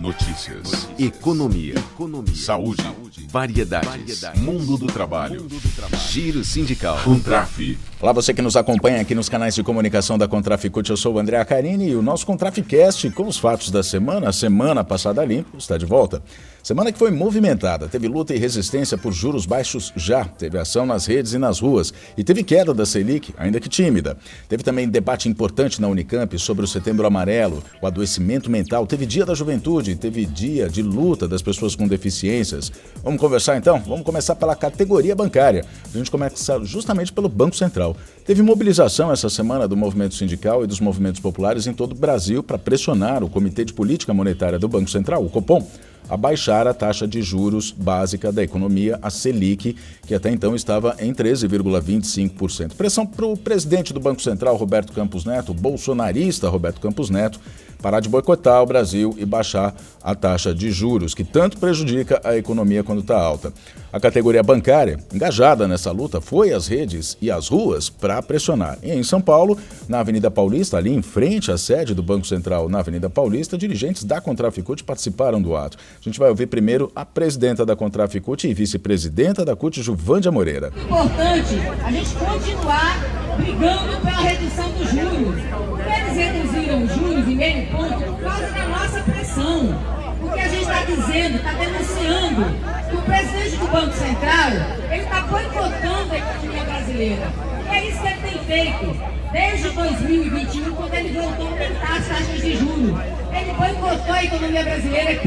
Notícias. Economia. Economia. Saúde. Variedades. Variedades. Mundo do trabalho. Mundo do trabalho. Giro sindical. Contraf. Olá, você que nos acompanha aqui nos canais de comunicação da Contraficute. Eu sou o André Acarini e o nosso Contraficast com os fatos da semana, a semana passada limpo, está de volta. Semana que foi movimentada, teve luta e resistência por juros baixos já, teve ação nas redes e nas ruas e teve queda da Selic, ainda que tímida. Teve também debate importante na Unicamp sobre o Setembro Amarelo, o adoecimento mental, teve Dia da Juventude, teve dia de luta das pessoas com deficiências. Vamos conversar então? Vamos começar pela categoria bancária. A gente começa justamente pelo Banco Central. Teve mobilização essa semana do movimento sindical e dos movimentos populares em todo o Brasil para pressionar o Comitê de Política Monetária do Banco Central, o Copom, a baixar a taxa de juros básica da economia, a Selic, que até então estava em 13,25%. Pressão para o presidente do Banco Central, Roberto Campos Neto, bolsonarista Roberto Campos Neto, parar de boicotar o Brasil e baixar a taxa de juros, que tanto prejudica a economia quando está alta. A categoria bancária, engajada nessa luta, foi às redes e às ruas para pressionar. E em São Paulo, na Avenida Paulista, ali em frente à sede do Banco Central na Avenida Paulista, dirigentes da Contraficute participaram do ato. A gente vai ouvir primeiro a presidenta da Contraficute e vice-presidenta da CUT, Juvândia Moreira. É importante a gente continuar brigando pela redução dos juros. Eles reduziram os juros em meio ponto por causa da nossa pressão. Porque a gente está dizendo, está denunciando que o presidente do Banco Central ele está boicotando a economia brasileira. E é isso que ele tem feito desde 2021, quando ele voltou a aumentar as taxas de juros. Ele boicotou a economia brasileira,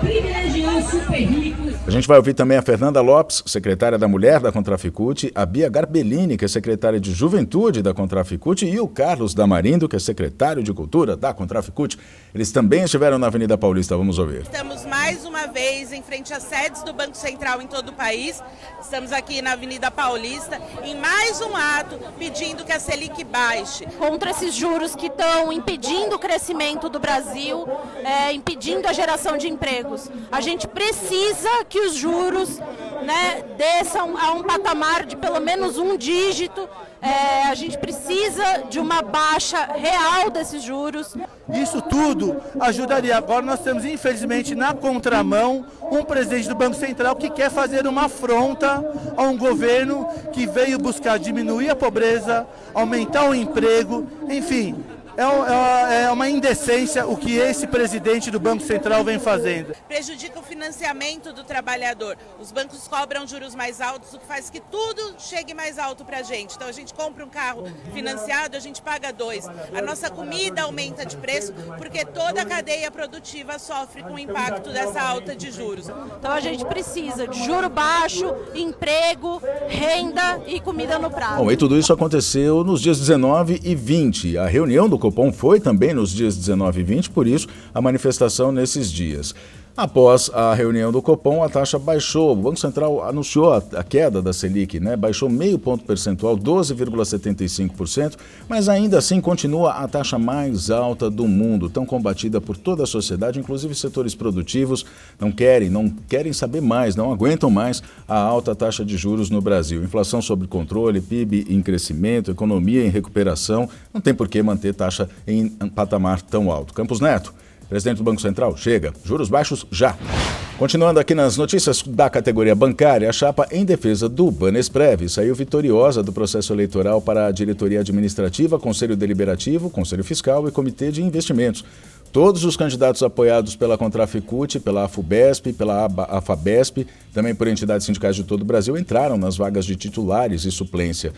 privilegiou super ricos. A gente vai ouvir também a Fernanda Lopes, secretária da Mulher da Contraficute, a Bia Garbellini, que é secretária de Juventude da Contraficute, e o Carlos Damarindo, que é secretário de Cultura da Contraficute. Eles também estiveram na Avenida Paulista, vamos ouvir. Estamos mais uma vez em frente às sedes do Banco Central em todo o país. Estamos aqui na Avenida Paulista em mais um ato pedindo que a Selic baixe. Contra esses juros que estão impedindo o crescimento do Brasil, é, impedindo a geração de empregos. A gente precisa que os juros né, desçam a um patamar de pelo menos um dígito. É, a gente precisa de uma baixa real desses juros. Isso tudo ajudaria. Agora nós temos, infelizmente, na contramão, um presidente do Banco Central que quer fazer uma afronta a um governo que veio buscar diminuir a pobreza, aumentar o emprego, enfim, é, é, é uma indecência o que esse presidente do Banco Central vem fazendo. Prejudica o financiamento do trabalhador. Os bancos cobram juros mais altos, o que faz que tudo chegue mais alto para a gente. Então a gente compra um carro financiado, a gente paga dois. A nossa comida aumenta de preço porque toda a cadeia produtiva sofre com o impacto dessa alta de juros. Então a gente precisa de juro baixo, emprego, renda e comida no prato. Bom, e tudo isso aconteceu nos dias 19 e 20. A reunião do Copom foi também nos dias 19 e 20, por isso a manifestação nesses dias. Após a reunião do Copom, a taxa baixou. O Banco Central anunciou a, queda da Selic, né? baixou meio ponto percentual, 12,75%, mas ainda assim continua a taxa mais alta do mundo, tão combatida por toda a sociedade, inclusive setores produtivos não querem, não querem saber mais, não aguentam mais a alta taxa de juros no Brasil. Inflação sob controle, PIB em crescimento, economia em recuperação, não tem por que manter taxa em patamar tão alto. Campos Neto. Presidente do Banco Central, chega. Juros baixos já. Continuando aqui nas notícias da categoria bancária, a chapa em defesa do Banesprev saiu vitoriosa do processo eleitoral para a diretoria administrativa, Conselho Deliberativo, Conselho Fiscal e Comitê de Investimentos. Todos os candidatos apoiados pela Contraficute, pela AFUBESP, pela AFABESP, também por entidades sindicais de todo o Brasil, entraram nas vagas de titulares e suplência.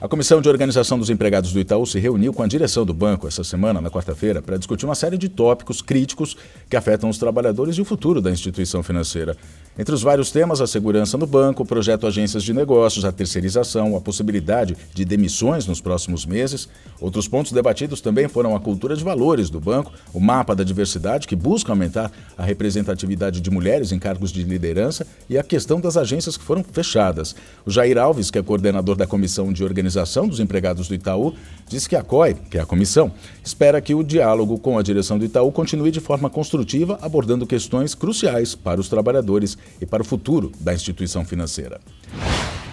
A Comissão de Organização dos Empregados do Itaú se reuniu com a direção do banco essa semana, na quarta-feira, para discutir uma série de tópicos críticos que afetam os trabalhadores e o futuro da instituição financeira. Entre os vários temas, a segurança no banco, o projeto Agências de Negócios, a terceirização, a possibilidade de demissões nos próximos meses. Outros pontos debatidos também foram a cultura de valores do banco, o mapa da diversidade, que busca aumentar a representatividade de mulheres em cargos de liderança, e a questão das agências que foram fechadas. O Jair Alves, que é coordenador da Comissão de Organização dos Empregados do Itaú diz que a COI, que é a comissão, espera que o diálogo com a direção do Itaú continue de forma construtiva, abordando questões cruciais para os trabalhadores e para o futuro da instituição financeira.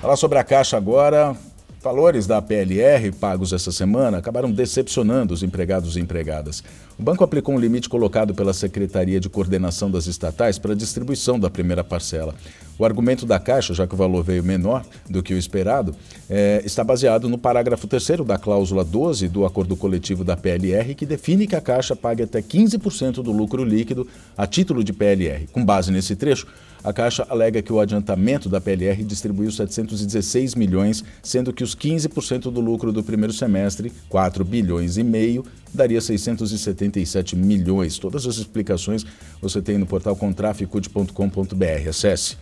Falar sobre a Caixa agora. Valores da PLR pagos essa semana acabaram decepcionando os empregados e empregadas. O banco aplicou um limite colocado pela Secretaria de Coordenação das Estatais para a distribuição da primeira parcela. O argumento da Caixa, já que o valor veio menor do que o esperado, é, está baseado no parágrafo 3 da cláusula 12 do acordo coletivo da PLR, que define que a Caixa pague até 15% do lucro líquido a título de PLR. Com base nesse trecho, a Caixa alega que o adiantamento da PLR distribuiu 716 milhões, sendo que os 15% do lucro do primeiro semestre, 4 bilhões e meio, daria 677 milhões. Todas as explicações você tem no portal contraficud.com.br. Acesse.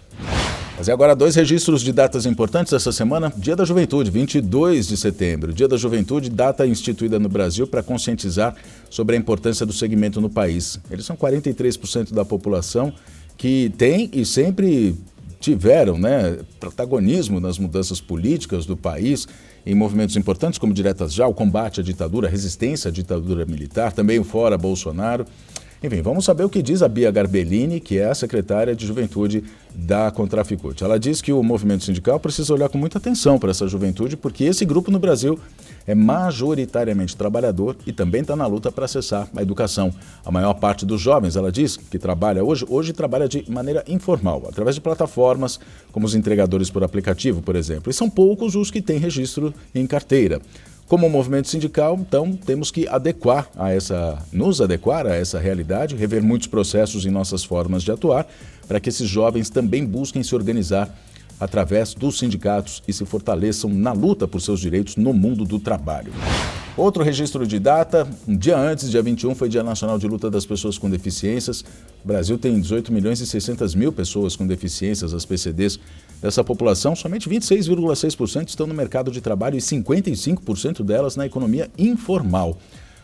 Mas agora dois registros de datas importantes essa semana. Dia da Juventude, 22 de setembro. Dia da Juventude, data instituída no Brasil para conscientizar sobre a importância do segmento no país. Eles são 43% da população que tem e sempre tiveram né, protagonismo nas mudanças políticas do país, em movimentos importantes como Diretas Já, o combate à ditadura, a resistência à ditadura militar, também o Fora Bolsonaro. Enfim, vamos saber o que diz a Bia Garbellini, que é a secretária de Juventude da Contraficute. Ela diz que o movimento sindical precisa olhar com muita atenção para essa juventude, porque esse grupo no Brasil é majoritariamente trabalhador e também está na luta para acessar a educação. A maior parte dos jovens, ela diz, que trabalha hoje, hoje trabalha de maneira informal, através de plataformas como os entregadores por aplicativo, por exemplo. E são poucos os que têm registro em carteira. Como movimento sindical, então, temos que adequar a essa, nos adequar a essa realidade, rever muitos processos em nossas formas de atuar, para que esses jovens também busquem se organizar através dos sindicatos e se fortaleçam na luta por seus direitos no mundo do trabalho. Outro registro de data, um dia antes, dia 21, foi Dia Nacional de Luta das Pessoas com Deficiências. O Brasil tem 18 milhões e 600 mil pessoas com deficiências, as PCDs. Dessa população, somente 26,6% estão no mercado de trabalho e 55% delas na economia informal.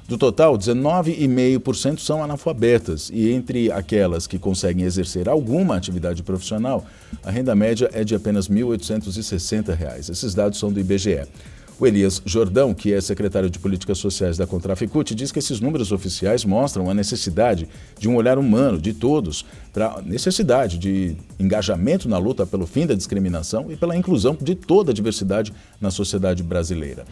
Do total, 19,5% são analfabetas e entre aquelas que conseguem exercer alguma atividade profissional, a renda média é de apenas R$ 1.860. Esses dados são do IBGE. O Elias Jordão, que é secretário de Políticas Sociais da Contraficute, diz que esses números oficiais mostram a necessidade de um olhar humano de todos para a necessidade de engajamento na luta pelo fim da discriminação e pela inclusão de toda a diversidade na sociedade brasileira.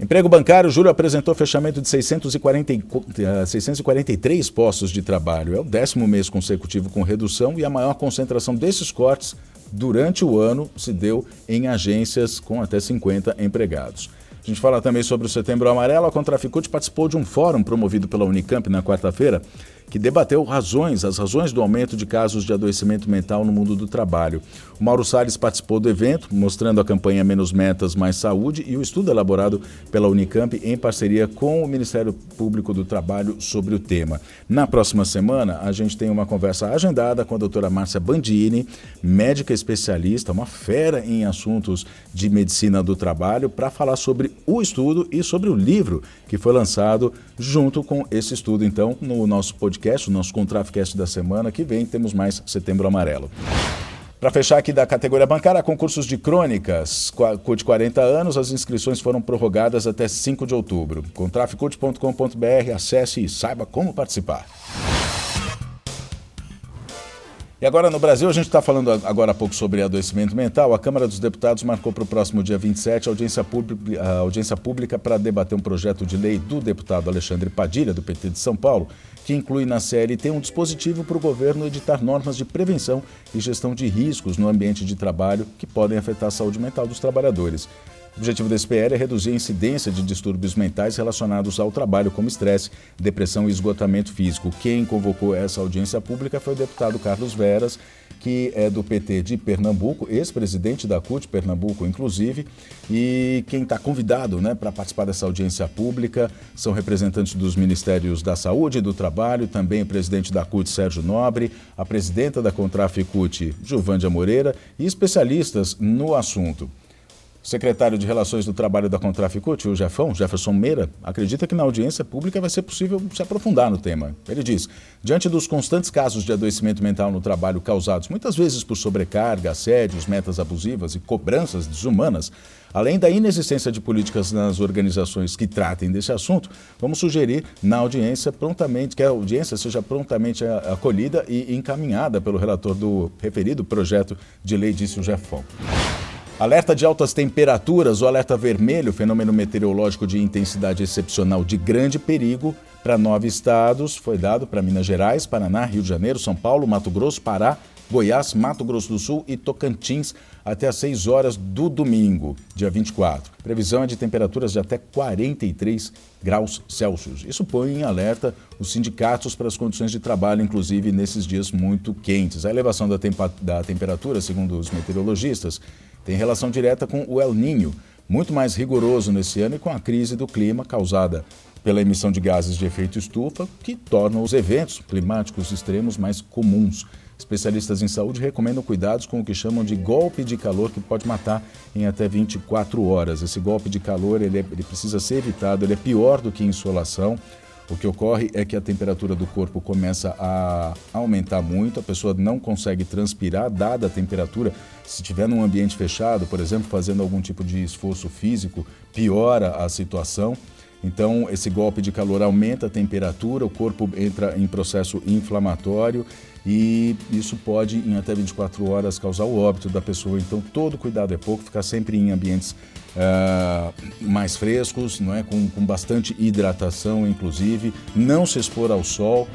Emprego bancário, Júlio apresentou fechamento de 640, 643 eh, postos de trabalho. É o décimo mês consecutivo com redução e a maior concentração desses cortes durante o ano se deu em agências com até 50 empregados. A gente fala também sobre o Setembro Amarelo. A Contraficute participou de um fórum promovido pela Unicamp na quarta-feira que debateu razões, as razões do aumento de casos de adoecimento mental no mundo do trabalho. O Mauro Salles participou do evento, mostrando a campanha Menos Metas, Mais Saúde e o estudo elaborado pela Unicamp em parceria com o Ministério Público do Trabalho sobre o tema. Na próxima semana, a gente tem uma conversa agendada com a doutora Márcia Bandini, médica especialista, uma fera em assuntos de medicina do trabalho, para falar sobre o estudo e sobre o livro que foi lançado junto com esse estudo, então, no nosso podcast podcast, o nosso Contrafcast da semana. Que vem temos mais Setembro Amarelo. Para fechar aqui da categoria bancária, concursos de crônicas, CUT 40 anos, as inscrições foram prorrogadas até 5 de outubro. Contraficute.com.br, acesse e saiba como participar. E agora no Brasil, a gente está falando agora há pouco sobre adoecimento mental. A Câmara dos Deputados marcou para o próximo dia 27 a audiência pública, a audiência pública para debater um projeto de lei do deputado Alexandre Padilha, do PT de São Paulo, que inclui na CLT um dispositivo para o governo editar normas de prevenção e gestão de riscos no ambiente de trabalho que podem afetar a saúde mental dos trabalhadores. O objetivo desse PR é reduzir a incidência de distúrbios mentais relacionados ao trabalho, como estresse, depressão e esgotamento físico. Quem convocou essa audiência pública foi o deputado Carlos Veras, que é do PT de Pernambuco, ex-presidente da CUT Pernambuco, inclusive, e quem está convidado né, para participar dessa audiência pública são representantes dos Ministérios da Saúde e do Trabalho, também o presidente da CUT, Sérgio Nobre, a presidenta da Contraficute, Juvândia Moreira, e especialistas no assunto secretário de Relações do Trabalho da Contraficute, o Jefão, Jefferson Meira, acredita que na audiência pública vai ser possível se aprofundar no tema. Ele diz: diante dos constantes casos de adoecimento mental no trabalho causados muitas vezes por sobrecarga, assédios, metas abusivas e cobranças desumanas, além da inexistência de políticas nas organizações que tratem desse assunto, vamos sugerir na audiência prontamente que a audiência seja prontamente acolhida e encaminhada pelo relator do referido projeto de lei, disse o Jefão. Alerta de altas temperaturas, o alerta vermelho, fenômeno meteorológico de intensidade excepcional de grande perigo para nove estados, foi dado para Minas Gerais, Paraná, Rio de Janeiro, São Paulo, Mato Grosso, Pará, Goiás, Mato Grosso do Sul e Tocantins até às 6 horas do domingo, dia 24. Previsão é de temperaturas de até 43 graus Celsius. Isso põe em alerta os sindicatos para as condições de trabalho, inclusive nesses dias muito quentes. A elevação da, tempa, da temperatura, segundo os meteorologistas, tem relação direta com o El Ninho, muito mais rigoroso nesse ano e com a crise do clima causada pela emissão de gases de efeito estufa, que tornam os eventos climáticos extremos mais comuns. Especialistas em saúde recomendam cuidados com o que chamam de golpe de calor, que pode matar em até 24 horas. Esse golpe de calor ele, é, ele precisa ser evitado, ele é pior do que insolação. O que ocorre é que a temperatura do corpo começa a aumentar muito, a pessoa não consegue transpirar, dada a temperatura. Se estiver num ambiente fechado, por exemplo, fazendo algum tipo de esforço físico, piora a situação. Então, esse golpe de calor aumenta a temperatura, o corpo entra em processo inflamatório e isso pode, em até 24 horas, causar o óbito da pessoa. Então, todo cuidado é pouco, ficar sempre em ambientes uh, mais frescos, não é? Com, com bastante hidratação, inclusive, não se expor ao sol.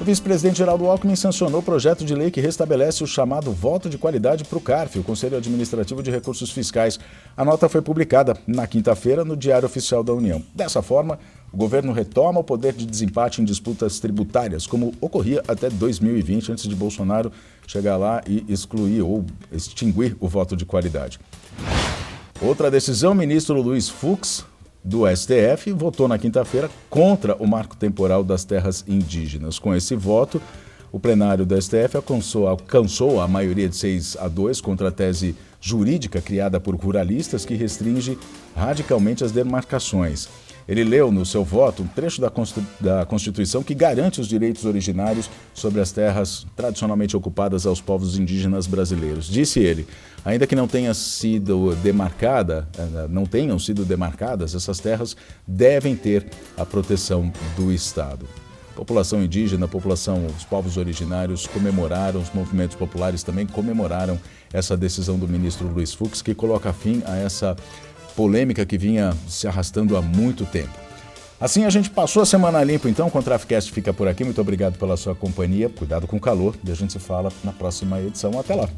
O vice-presidente Geraldo Alckmin sancionou o projeto de lei que restabelece o chamado voto de qualidade para o CARF, o Conselho Administrativo de Recursos Fiscais. A nota foi publicada na quinta-feira no Diário Oficial da União. Dessa forma, o governo retoma o poder de desempate em disputas tributárias, como ocorria até 2020, antes de Bolsonaro chegar lá e excluir ou extinguir o voto de qualidade. Outra decisão, ministro Luiz Fux do STF votou na quinta-feira contra o marco temporal das terras indígenas. Com esse voto, o plenário do STF alcançou, alcançou a maioria de 6 a 2 contra a tese jurídica criada por ruralistas que restringe radicalmente as demarcações. Ele leu no seu voto um trecho da Constituição que garante os direitos originários sobre as terras tradicionalmente ocupadas aos povos indígenas brasileiros. Disse ele: ainda que não tenha sido demarcada, eh, não tenham sido demarcadas, essas terras devem ter a proteção do Estado. População indígena, população, os povos originários comemoraram, os movimentos populares também comemoraram essa decisão do ministro Luiz Fux, que coloca fim a essa polêmica que vinha se arrastando há muito tempo. Assim a gente passou a semana limpo, então, o Traficast fica por aqui. Muito obrigado pela sua companhia. Cuidado com o calor e a gente se fala na próxima edição. Até lá.